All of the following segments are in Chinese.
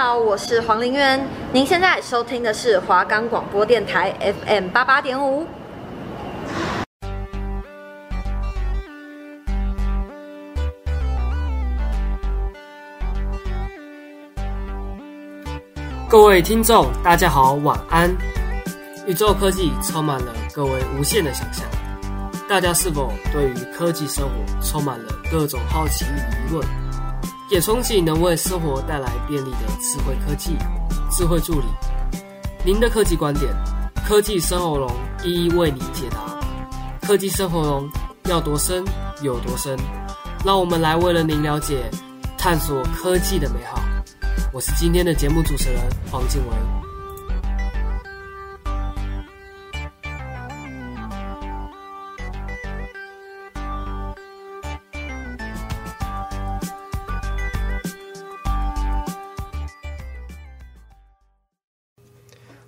好，我是黄玲渊。您现在收听的是华冈广播电台 FM 八八点五。各位听众，大家好，晚安。宇宙科技充满了各位无限的想象，大家是否对于科技生活充满了各种好奇与疑问？也憧憬能为生活带来便利的智慧科技、智慧助理。您的科技观点，科技生活龙一一为您解答。科技生活龙要多深有多深，让我们来为了您了解、探索科技的美好。我是今天的节目主持人黄静雯。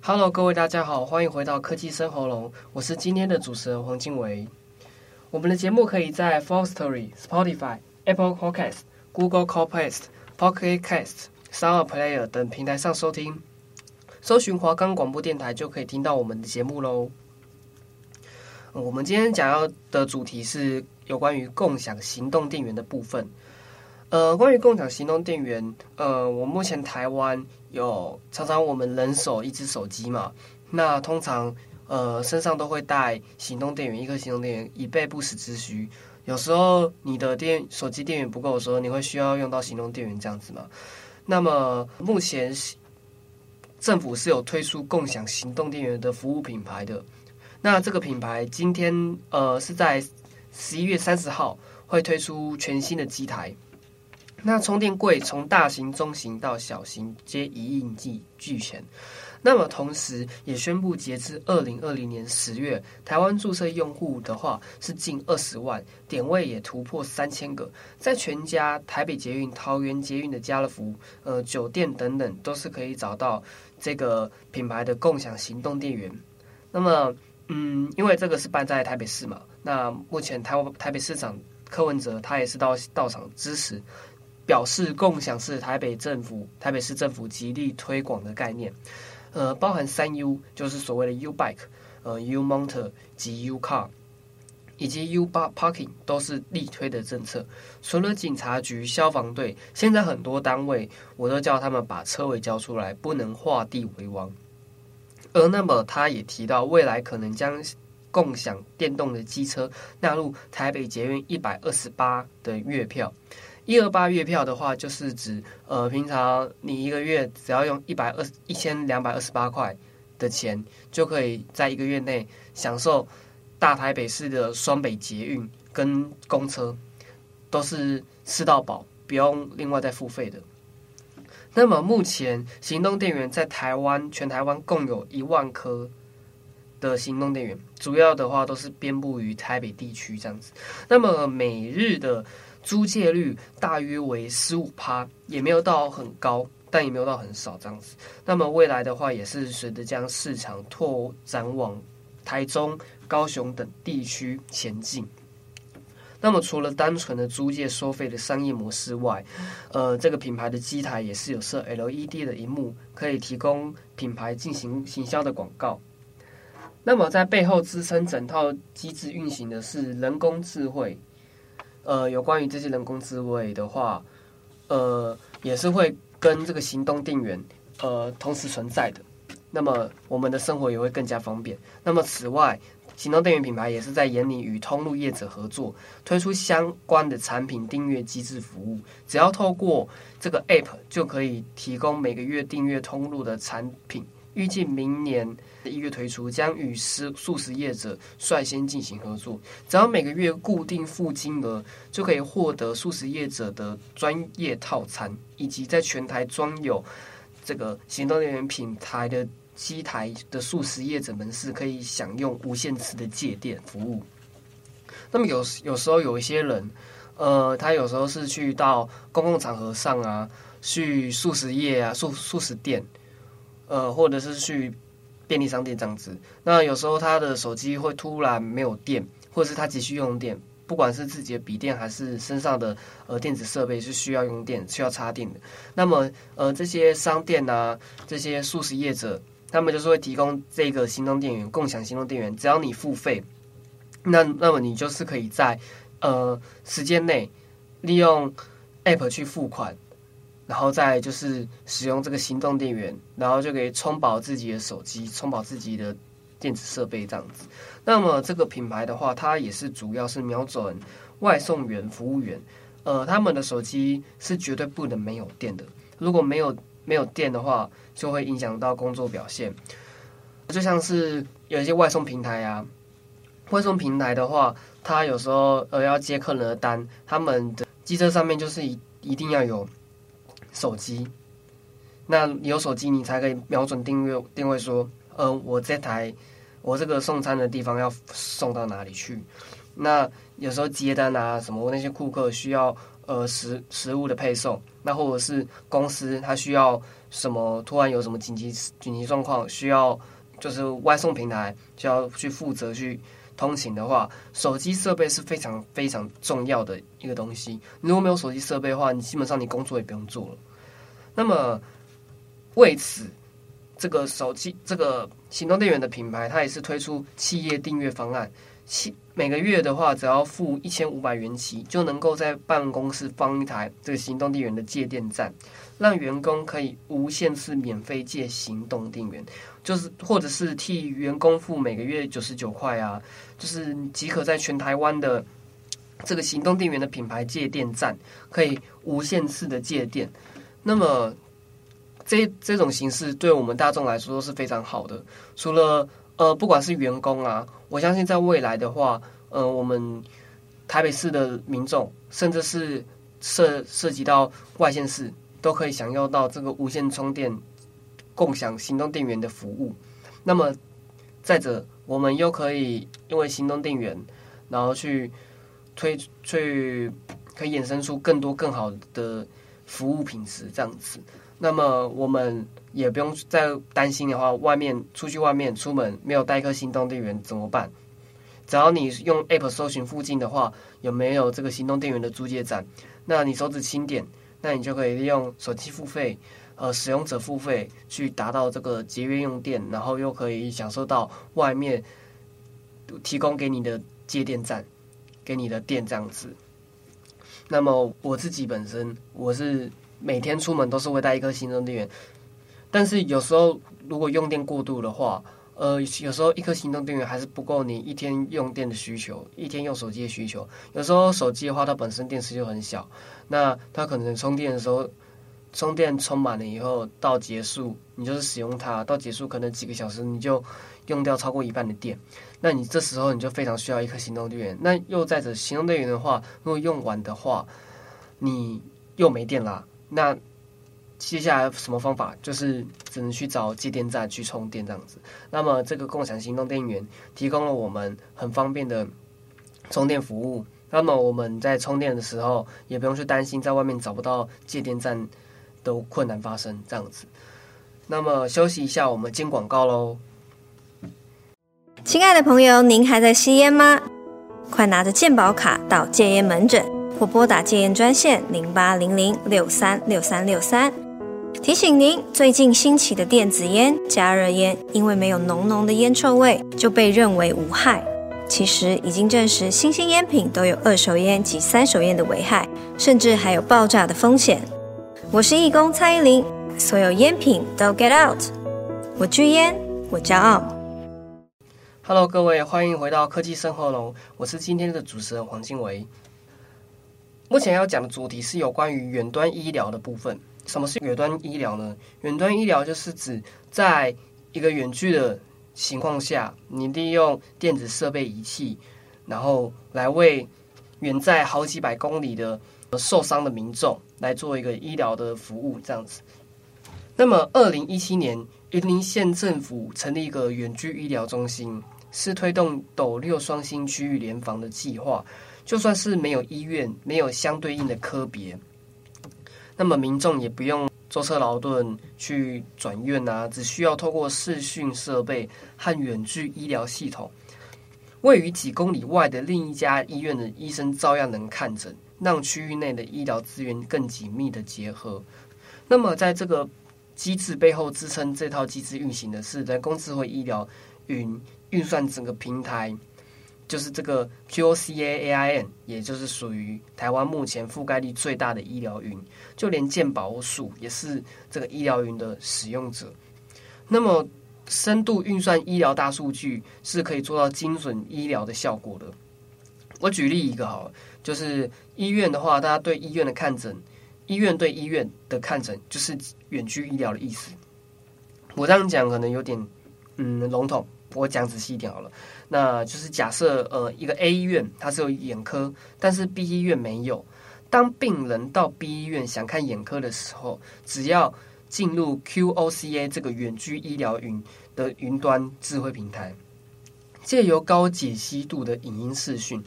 Hello，各位大家好，欢迎回到科技生活龙，我是今天的主持人黄静维。我们的节目可以在 f o r s t o r y、Spotify、Apple Podcast、Google Podcast、Pocket Cast。Sound Player 等平台上收听，搜寻华冈广播电台就可以听到我们的节目喽。我们今天讲要的主题是有关于共享行动电源的部分。呃，关于共享行动电源，呃，我目前台湾有常常我们人手一只手机嘛，那通常呃身上都会带行动电源，一颗行动电源以备不时之需。有时候你的电手机电源不够的时候，你会需要用到行动电源这样子嘛。那么目前政府是有推出共享行动电源的服务品牌的。那这个品牌今天呃是在十一月三十号会推出全新的机台。那充电柜从大型、中型到小型皆一应俱俱全。那么同时也宣布，截至二零二零年十月，台湾注册用户的话是近二十万，点位也突破三千个，在全家、台北捷运、桃园捷运的家乐福、呃酒店等等，都是可以找到这个品牌的共享行动电源。那么，嗯，因为这个是办在台北市嘛，那目前台湾台北市长柯文哲他也是到到场支持，表示共享是台北政府台北市政府极力推广的概念。呃，包含三 U，就是所谓的 U Bike，呃，U Motor 及 U Car，以及 U Bar Parking 都是力推的政策。除了警察局、消防队，现在很多单位我都叫他们把车位交出来，不能画地为王。而那么他也提到，未来可能将共享电动的机车纳入台北捷运一百二十八的月票。一二八月票的话，就是指呃，平常你一个月只要用一百二一千两百二十八块的钱，就可以在一个月内享受大台北市的双北捷运跟公车，都是吃到饱，不用另外再付费的。那么目前行动电源在台湾全台湾共有一万颗的行动电源，主要的话都是遍布于台北地区这样子。那么每日的租借率大约为十五趴，也没有到很高，但也没有到很少这样子。那么未来的话，也是随着将市场拓展往台中、高雄等地区前进。那么除了单纯的租借收费的商业模式外，呃，这个品牌的机台也是有设 LED 的荧幕，可以提供品牌进行行销的广告。那么在背后支撑整套机制运行的是人工智慧。呃，有关于这些人工智慧的话，呃，也是会跟这个行动电源呃同时存在的。那么我们的生活也会更加方便。那么此外，行动电源品牌也是在研拟与通路业者合作，推出相关的产品订阅机制服务。只要透过这个 App 就可以提供每个月订阅通路的产品。预计明年一月推出，将与食素食业者率先进行合作。只要每个月固定付金额，就可以获得素食业者的专业套餐，以及在全台装有这个行动电源品牌的机台的素食业者们是可以享用无限次的借电服务。那么有有时候有一些人，呃，他有时候是去到公共场合上啊，去素食业啊，素素食店。呃，或者是去便利商店这样子，那有时候他的手机会突然没有电，或者是他急需用电，不管是自己的笔电还是身上的呃电子设备是需要用电、需要插电的。那么呃这些商店啊，这些素食业者，他们就是会提供这个行动电源、共享行动电源，只要你付费，那那么你就是可以在呃时间内利用 App 去付款。然后再就是使用这个行动电源，然后就可以充饱自己的手机，充饱自己的电子设备这样子。那么这个品牌的话，它也是主要是瞄准外送员、服务员。呃，他们的手机是绝对不能没有电的。如果没有没有电的话，就会影响到工作表现。就像是有一些外送平台啊，外送平台的话，它有时候呃要接客人的单，他们的机车上面就是一一定要有。手机，那有手机，你才可以瞄准定位定位说，呃，我这台我这个送餐的地方要送到哪里去？那有时候接单啊什么，那些顾客需要呃食食物的配送，那或者是公司它需要什么，突然有什么紧急紧急状况，需要就是外送平台就要去负责去通勤的话，手机设备是非常非常重要的一个东西。如果没有手机设备的话，你基本上你工作也不用做了。那么为此，这个手机这个行动电源的品牌，它也是推出企业订阅方案。七每个月的话，只要付一千五百元起，就能够在办公室放一台这个行动电源的借电站，让员工可以无限次免费借行动电源。就是，或者是替员工付每个月九十九块啊，就是即可在全台湾的这个行动电源的品牌借电站，可以无限次的借电。那么，这这种形式对我们大众来说都是非常好的。除了呃，不管是员工啊，我相信在未来的话，呃，我们台北市的民众，甚至是涉涉及到外县市，都可以享用到这个无线充电。共享行动电源的服务，那么再者，我们又可以因为行动电源，然后去推去可以衍生出更多更好的服务品质，这样子。那么我们也不用再担心的话，外面出去外面出门没有带一颗行动电源怎么办？只要你用 App 搜寻附近的话，有没有这个行动电源的租借站？那你手指轻点，那你就可以利用手机付费。呃，使用者付费去达到这个节约用电，然后又可以享受到外面提供给你的接电站给你的电这样子。那么我自己本身，我是每天出门都是会带一颗行动电源，但是有时候如果用电过度的话，呃，有时候一颗行动电源还是不够你一天用电的需求，一天用手机的需求。有时候手机的话，它本身电池就很小，那它可能充电的时候。充电充满了以后，到结束你就是使用它，到结束可能几个小时你就用掉超过一半的电，那你这时候你就非常需要一颗行动电源。那又再者，行动电源的话，如果用完的话，你又没电啦。那接下来什么方法？就是只能去找接电站去充电这样子。那么这个共享行动电源提供了我们很方便的充电服务。那么我们在充电的时候也不用去担心在外面找不到接电站。都困难发生这样子，那么休息一下，我们进广告喽。亲爱的朋友，您还在吸烟吗？快拿着健保卡到戒烟门诊或拨打戒烟专线零八零零六三六三六三。提醒您，最近兴起的电子烟、加热烟，因为没有浓浓的烟臭味，就被认为无害。其实已经证实，新兴烟品都有二手烟及三手烟的危害，甚至还有爆炸的风险。我是义工蔡依林，所有烟品都 get out，我拒烟，我骄傲。Hello，各位，欢迎回到科技生活龙，我是今天的主持人黄经纬。目前要讲的主题是有关于远端医疗的部分。什么是远端医疗呢？远端医疗就是指在一个远距的情况下，你利用电子设备仪器，然后来为远在好几百公里的受伤的民众来做一个医疗的服务，这样子。那么，二零一七年，云林县政府成立一个远距医疗中心，是推动斗六双星区域联防的计划。就算是没有医院，没有相对应的科别，那么民众也不用舟车劳顿去转院啊，只需要透过视讯设备和远距医疗系统，位于几公里外的另一家医院的医生照样能看诊，让区域内的医疗资源更紧密的结合。那么，在这个机制背后支撑这套机制运行的是人工智慧医疗云运算整个平台，就是这个 QOCA AIN，也就是属于台湾目前覆盖率最大的医疗云。就连健保署也是这个医疗云的使用者。那么，深度运算医疗大数据是可以做到精准医疗的效果的。我举例一个好了，就是医院的话，大家对医院的看诊，医院对医院的看诊就是远距医疗的意思。我这样讲可能有点嗯笼统，我讲仔细一点好了。那就是假设呃一个 A 医院它是有眼科，但是 B 医院没有。当病人到 B 医院想看眼科的时候，只要进入 QOCA 这个远距医疗云的云端智慧平台，借由高解析度的影音视讯，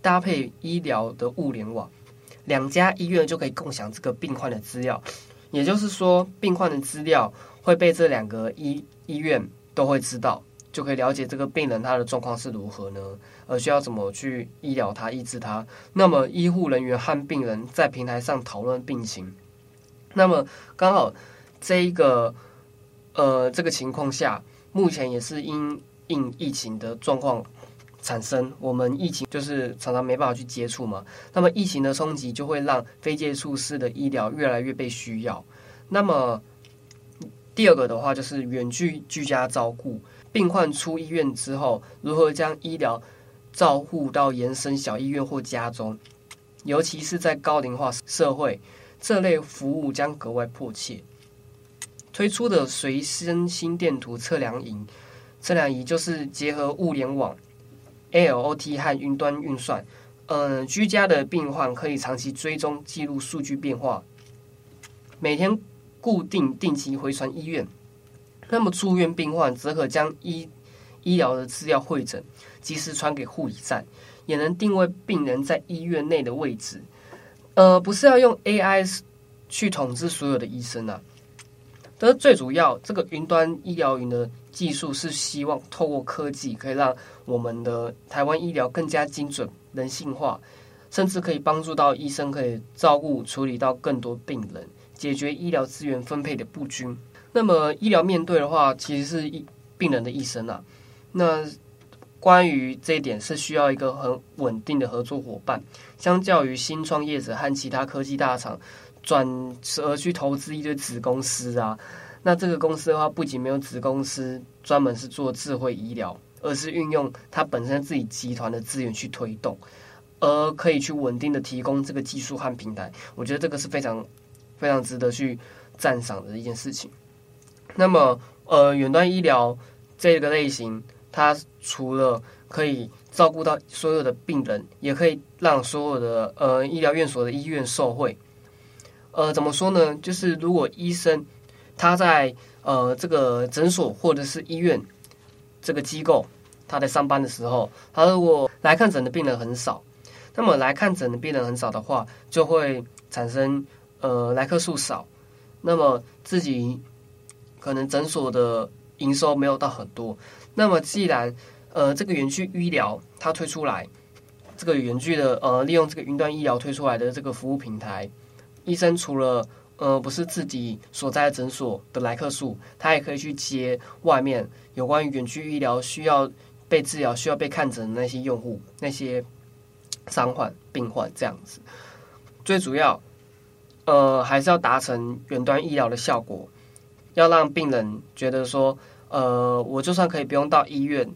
搭配医疗的物联网，两家医院就可以共享这个病患的资料。也就是说，病患的资料会被这两个医医院都会知道，就可以了解这个病人他的状况是如何呢？而需要怎么去医疗他、医治他？那么医护人员和病人在平台上讨论病情，那么刚好。这一个呃，这个情况下，目前也是因应疫情的状况产生，我们疫情就是常常没办法去接触嘛。那么疫情的冲击就会让非接触式的医疗越来越被需要。那么第二个的话就是远距居家照顾，病患出医院之后，如何将医疗照护到延伸小医院或家中，尤其是在高龄化社会，这类服务将格外迫切。推出的随身心电图测量仪，测量仪就是结合物联网、AIoT 和云端运算。嗯，居家的病患可以长期追踪记录数据变化，每天固定定期回传医院。那么住院病患则可将医医疗的资料会诊，及时传给护理站，也能定位病人在医院内的位置。呃，不是要用 AI 去统治所有的医生啊。但是最主要，这个云端医疗云的技术是希望透过科技，可以让我们的台湾医疗更加精准、人性化，甚至可以帮助到医生可以照顾、处理到更多病人，解决医疗资源分配的不均。那么医疗面对的话，其实是一病人的一生啊。那关于这一点，是需要一个很稳定的合作伙伴。相较于新创业者和其他科技大厂。转而去投资一堆子公司啊，那这个公司的话，不仅没有子公司专门是做智慧医疗，而是运用它本身自己集团的资源去推动，而可以去稳定的提供这个技术和平台。我觉得这个是非常非常值得去赞赏的一件事情。那么，呃，远端医疗这个类型，它除了可以照顾到所有的病人，也可以让所有的呃医疗院所的医院受惠。呃，怎么说呢？就是如果医生他在呃这个诊所或者是医院这个机构他在上班的时候，他如果来看诊的病人很少，那么来看诊的病人很少的话，就会产生呃来客数少，那么自己可能诊所的营收没有到很多。那么既然呃这个远距医疗它推出来，这个远距的呃利用这个云端医疗推出来的这个服务平台。医生除了呃不是自己所在诊所的来客数，他也可以去接外面有关于远距医疗需要被治疗、需要被看诊的那些用户、那些伤患、病患这样子。最主要呃还是要达成远端医疗的效果，要让病人觉得说呃我就算可以不用到医院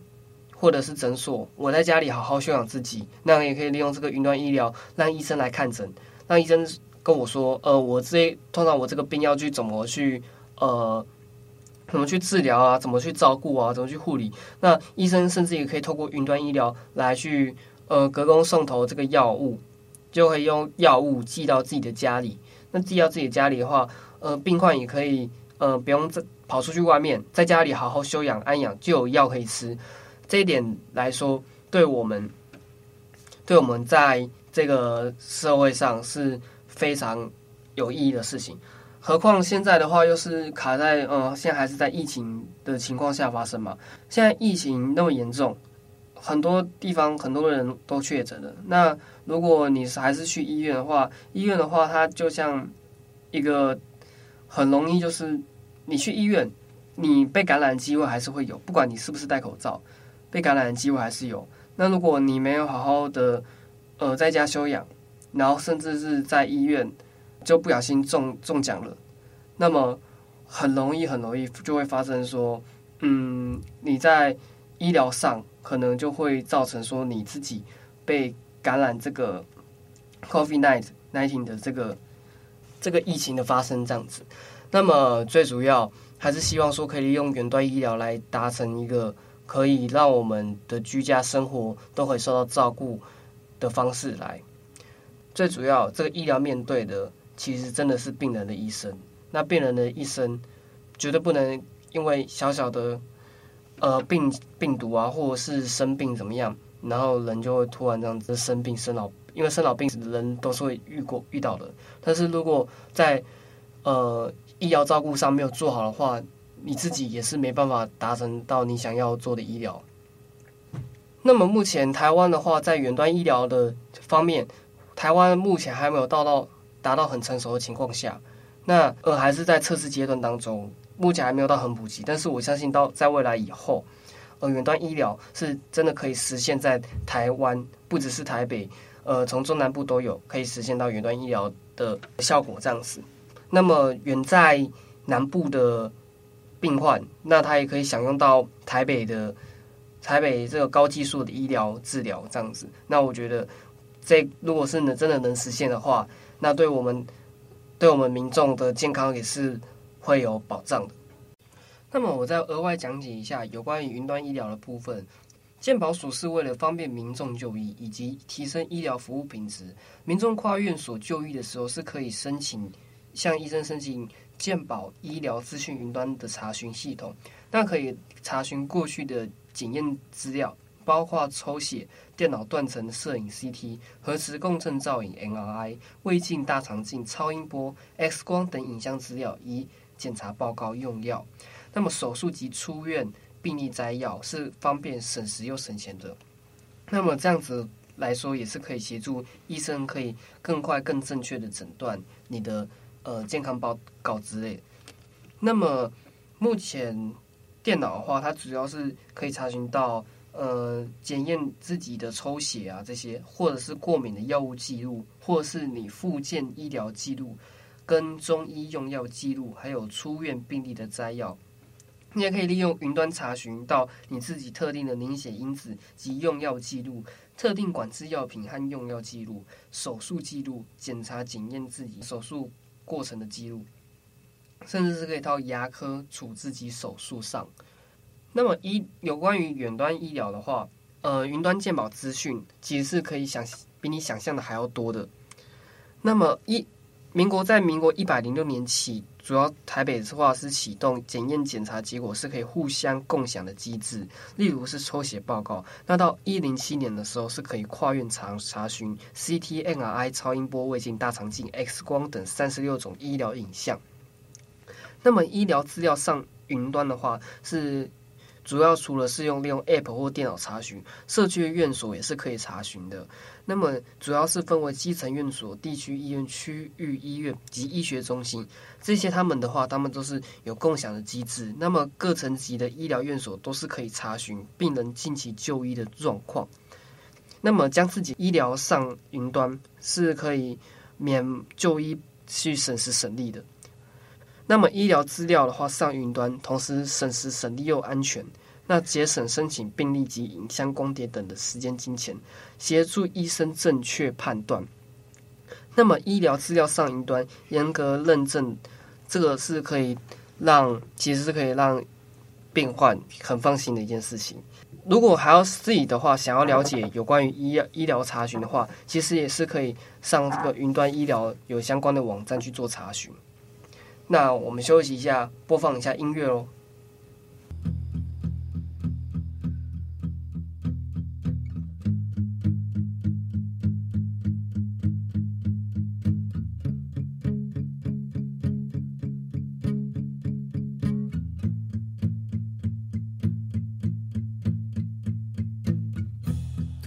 或者是诊所，我在家里好好休养自己，那也可以利用这个云端医疗让医生来看诊，让医生。跟我说，呃，我这通常我这个病要去怎么去，呃，怎么去治疗啊？怎么去照顾啊？怎么去护理？那医生甚至也可以透过云端医疗来去，呃，隔空送投这个药物，就可以用药物寄到自己的家里。那寄到自己家里的话，呃，病患也可以，呃，不用再跑出去外面，在家里好好休养安养，就有药可以吃。这一点来说，对我们，对我们在这个社会上是。非常有意义的事情，何况现在的话又是卡在呃，现在还是在疫情的情况下发生嘛。现在疫情那么严重，很多地方很多人都确诊了。那如果你是还是去医院的话，医院的话，它就像一个很容易，就是你去医院，你被感染的机会还是会有，不管你是不是戴口罩，被感染的机会还是有。那如果你没有好好的呃在家休养，然后甚至是在医院就不小心中中奖了，那么很容易很容易就会发生说，嗯，你在医疗上可能就会造成说你自己被感染这个 COVID-19 的这个这个疫情的发生这样子。那么最主要还是希望说可以利用远端医疗来达成一个。可以让我们的居家生活都可以受到照顾的方式来。最主要，这个医疗面对的其实真的是病人的一生。那病人的一生绝对不能因为小小的呃病病毒啊，或者是生病怎么样，然后人就会突然这样子生病生老。因为生老病死的人都是会遇过遇到的。但是如果在呃医疗照顾上没有做好的话，你自己也是没办法达成到你想要做的医疗。那么目前台湾的话，在远端医疗的方面，台湾目前还没有到到达到很成熟的情况下，那呃还是在测试阶段当中，目前还没有到很普及。但是我相信到在未来以后，呃远端医疗是真的可以实现，在台湾不只是台北，呃从中南部都有可以实现到远端医疗的效果这样子。那么远在南部的。病患，那他也可以享用到台北的台北这个高技术的医疗治疗这样子。那我觉得，这如果是能真的能实现的话，那对我们对我们民众的健康也是会有保障的。那么我再额外讲解一下有关于云端医疗的部分。健保署是为了方便民众就医以及提升医疗服务品质，民众跨院所就医的时候是可以申请向医生申请。健保医疗资讯云端的查询系统，那可以查询过去的检验资料，包括抽血、电脑断层摄影 CT、核磁共振造影 MRI、胃镜、大肠镜、超音波、X 光等影像资料，以检查报告用药。那么手术及出院病历摘要是方便省时又省钱的。那么这样子来说，也是可以协助医生可以更快、更正确的诊断你的。呃，健康报告之类。那么目前电脑的话，它主要是可以查询到呃检验自己的抽血啊这些，或者是过敏的药物记录，或是你复健医疗记录、跟中医用药记录，还有出院病历的摘要。你也可以利用云端查询到你自己特定的凝血因子及用药记录、特定管制药品和用药记录、手术记录、检查检验自己手术。过程的记录，甚至是可以到牙科处置及手术上。那么，医有关于远端医疗的话，呃，云端鉴宝资讯其实是可以想比你想象的还要多的。那么，一民国在民国一百零六年起，主要台北的话是启动检验检查结果是可以互相共享的机制，例如是抽血报告。那到一零七年的时候，是可以跨院查查询 CT、MRI、超音波、胃镜、大肠镜、X 光等三十六种医疗影像。那么医疗资料上云端的话是。主要除了是用利用 App 或电脑查询，社区的院所也是可以查询的。那么主要是分为基层院所、地区医院、区域医院及医学中心这些，他们的话，他们都是有共享的机制。那么各层级的医疗院所都是可以查询病人近期就医的状况。那么将自己医疗上云端是可以免就医去省时省力的。那么医疗资料的话，上云端，同时省时省力又安全，那节省申请病历及影像光碟等的时间金钱，协助医生正确判断。那么医疗资料上云端严格认证，这个是可以让其实是可以让病患很放心的一件事情。如果还要自己的话，想要了解有关于医医疗查询的话，其实也是可以上这个云端医疗有相关的网站去做查询。那我们休息一下，播放一下音乐喽。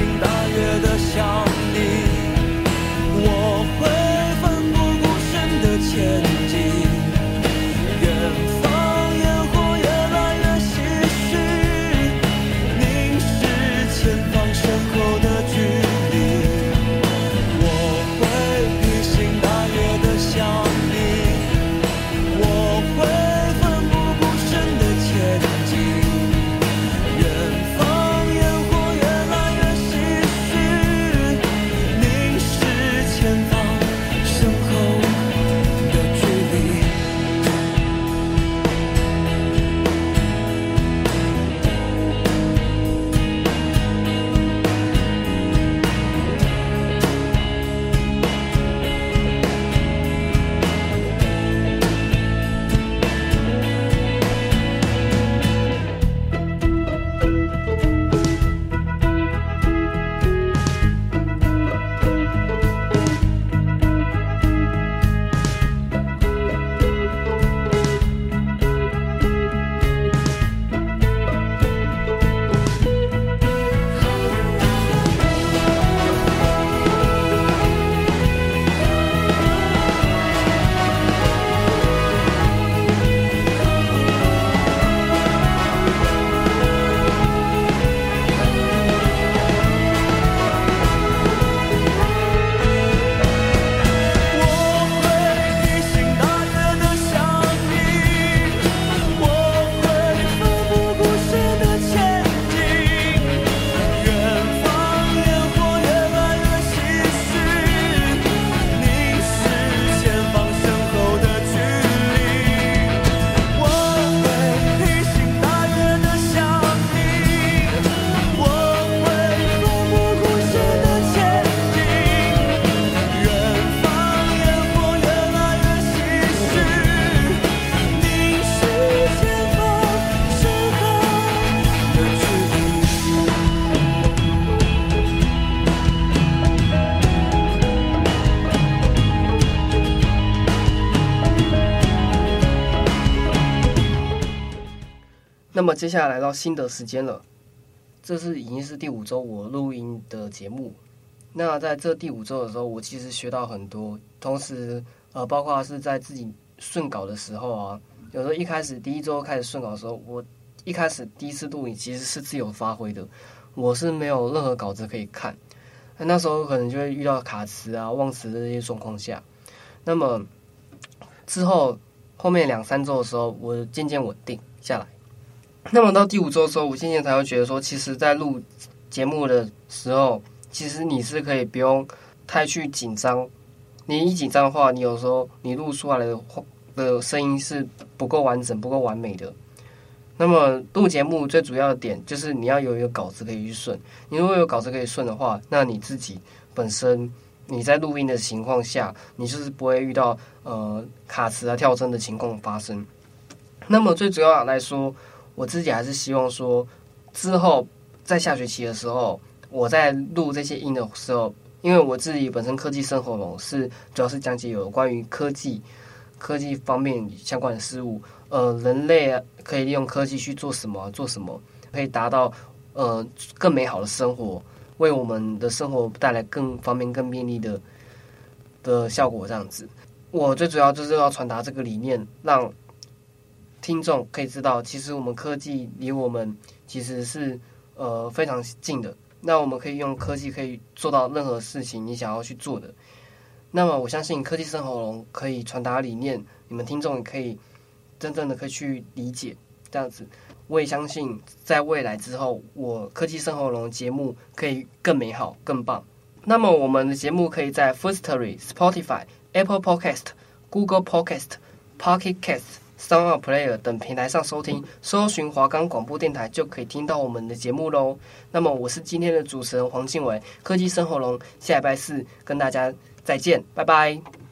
星大月的想你，我会奋不顾身的前。接下来到心得时间了，这是已经是第五周我录音的节目。那在这第五周的时候，我其实学到很多，同时呃，包括是在自己顺稿的时候啊，有时候一开始第一周开始顺稿的时候，我一开始第一次录音其实是自由发挥的，我是没有任何稿子可以看，那时候可能就会遇到卡词啊、忘词的这些状况下，那么之后后面两三周的时候，我渐渐稳定下来。那么到第五周的时候，我渐渐才会觉得说，其实，在录节目的时候，其实你是可以不用太去紧张。你一紧张的话，你有时候你录出来的话的声音是不够完整、不够完美的。那么录节目最主要的点就是你要有一个稿子可以去顺。你如果有稿子可以顺的话，那你自己本身你在录音的情况下，你就是不会遇到呃卡词啊、跳针的情况发生。那么最主要来说。我自己还是希望说，之后在下学期的时候，我在录这些音的时候，因为我自己本身科技生活龙是主要是讲解有关于科技、科技方面相关的事物。呃，人类可以利用科技去做什么？做什么可以达到呃更美好的生活，为我们的生活带来更方便、更便利的的效果。这样子，我最主要就是要传达这个理念，让。听众可以知道，其实我们科技离我们其实是呃非常近的。那我们可以用科技可以做到任何事情你想要去做的。那么我相信科技生活龙可以传达理念，你们听众也可以真正的可以去理解这样子。我也相信在未来之后，我科技生活龙节目可以更美好、更棒。那么我们的节目可以在 Firstory、Spotify、Apple Podcast、Google Podcast、Pocket 三号。Player 等平台上收听，搜寻华冈广播电台就可以听到我们的节目喽。那么我是今天的主持人黄静伟，科技生活龙，下礼拜四跟大家再见，拜拜。